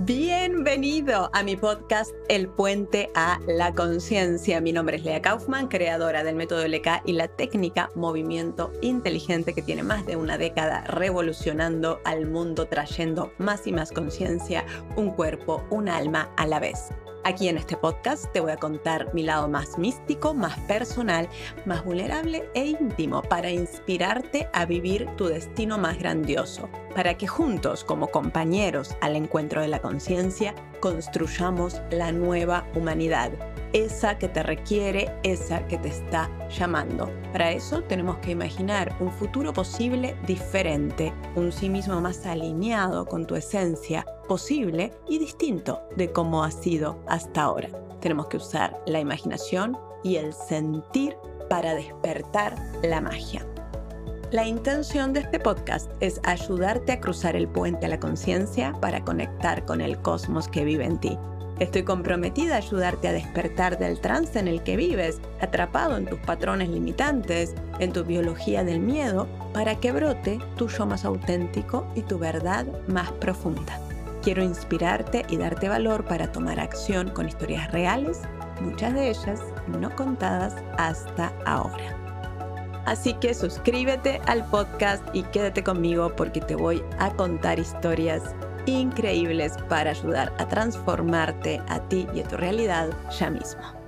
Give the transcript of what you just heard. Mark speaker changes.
Speaker 1: Bienvenido a mi podcast El Puente a la Conciencia. Mi nombre es Lea Kaufman, creadora del método LK y la técnica Movimiento Inteligente que tiene más de una década revolucionando al mundo, trayendo más y más conciencia, un cuerpo, un alma a la vez. Aquí en este podcast te voy a contar mi lado más místico, más personal, más vulnerable e íntimo para inspirarte a vivir tu destino más grandioso, para que juntos como compañeros al encuentro de la conciencia construyamos la nueva humanidad esa que te requiere, esa que te está llamando. Para eso tenemos que imaginar un futuro posible diferente, un sí mismo más alineado con tu esencia, posible y distinto de cómo ha sido hasta ahora. Tenemos que usar la imaginación y el sentir para despertar la magia. La intención de este podcast es ayudarte a cruzar el puente a la conciencia para conectar con el cosmos que vive en ti Estoy comprometida a ayudarte a despertar del trance en el que vives, atrapado en tus patrones limitantes, en tu biología del miedo, para que brote tu yo más auténtico y tu verdad más profunda. Quiero inspirarte y darte valor para tomar acción con historias reales, muchas de ellas no contadas hasta ahora. Así que suscríbete al podcast y quédate conmigo porque te voy a contar historias increíbles para ayudar a transformarte a ti y a tu realidad ya mismo.